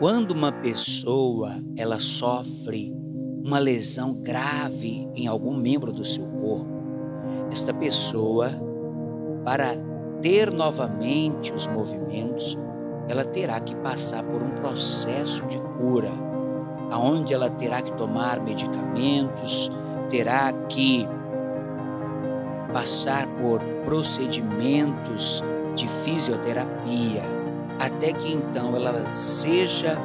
Quando uma pessoa ela sofre uma lesão grave em algum membro do seu corpo, esta pessoa, para ter novamente os movimentos, ela terá que passar por um processo de cura, aonde ela terá que tomar medicamentos, terá que passar por procedimentos de fisioterapia, até que então ela seja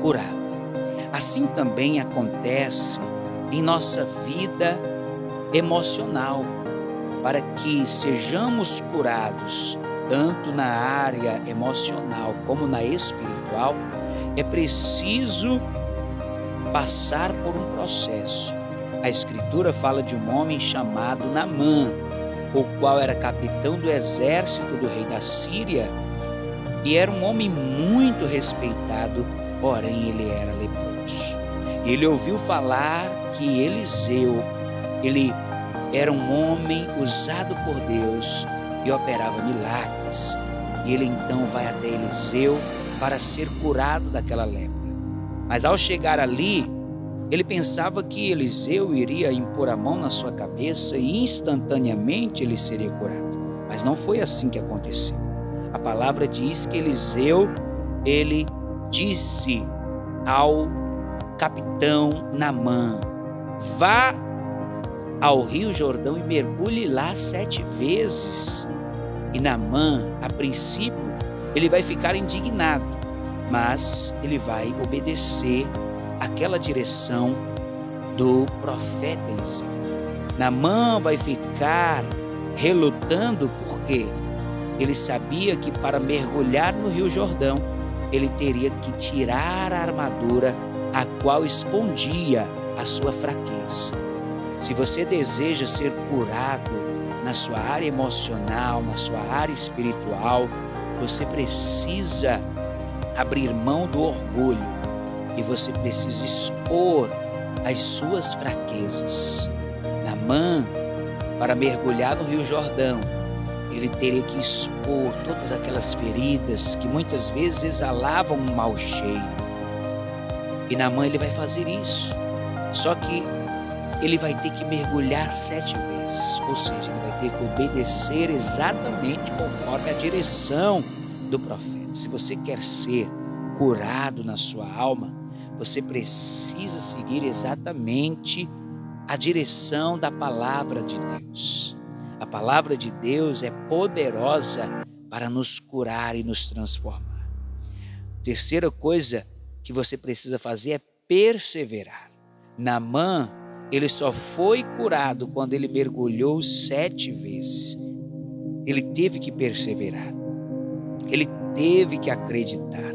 curada. Assim também acontece em nossa vida emocional, para que sejamos curados tanto na área emocional como na espiritual, é preciso passar por um processo. A Escritura fala de um homem chamado Namã, o qual era capitão do exército do rei da Síria e era um homem muito respeitado, porém ele era leproso. Ele ouviu falar que Eliseu, ele era um homem usado por Deus e operava milagres. E ele então vai até Eliseu para ser curado daquela lepra. Mas ao chegar ali, ele pensava que Eliseu iria impor a mão na sua cabeça e instantaneamente ele seria curado. Mas não foi assim que aconteceu. A palavra diz que Eliseu, ele disse ao capitão Namã: vá ao Rio Jordão e mergulhe lá sete vezes. E Namã, a princípio, ele vai ficar indignado, mas ele vai obedecer aquela direção do profeta Eliseu. Namã vai ficar relutando porque ele sabia que para mergulhar no Rio Jordão, ele teria que tirar a armadura a qual escondia a sua fraqueza. Se você deseja ser curado na sua área emocional, na sua área espiritual, você precisa abrir mão do orgulho e você precisa expor as suas fraquezas. Namã, para mergulhar no Rio Jordão, ele teria que expor todas aquelas feridas que muitas vezes exalavam um mau cheiro. E na mãe ele vai fazer isso. Só que ele vai ter que mergulhar sete vezes, ou seja, ele vai ter que obedecer exatamente conforme a direção do profeta. Se você quer ser curado na sua alma, você precisa seguir exatamente a direção da palavra de Deus. Palavra de Deus é poderosa para nos curar e nos transformar. Terceira coisa que você precisa fazer é perseverar. Namã, ele só foi curado quando ele mergulhou sete vezes. Ele teve que perseverar. Ele teve que acreditar.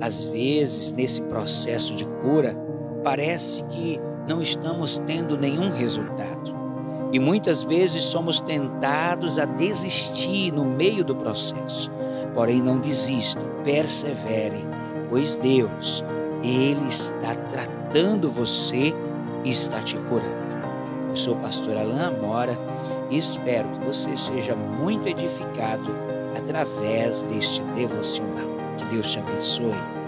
Às vezes, nesse processo de cura, parece que não estamos tendo nenhum resultado. E muitas vezes somos tentados a desistir no meio do processo. Porém, não desistam, perseverem, pois Deus, Ele está tratando você e está te curando. Eu sou o pastor Alain Amora e espero que você seja muito edificado através deste devocional. Que Deus te abençoe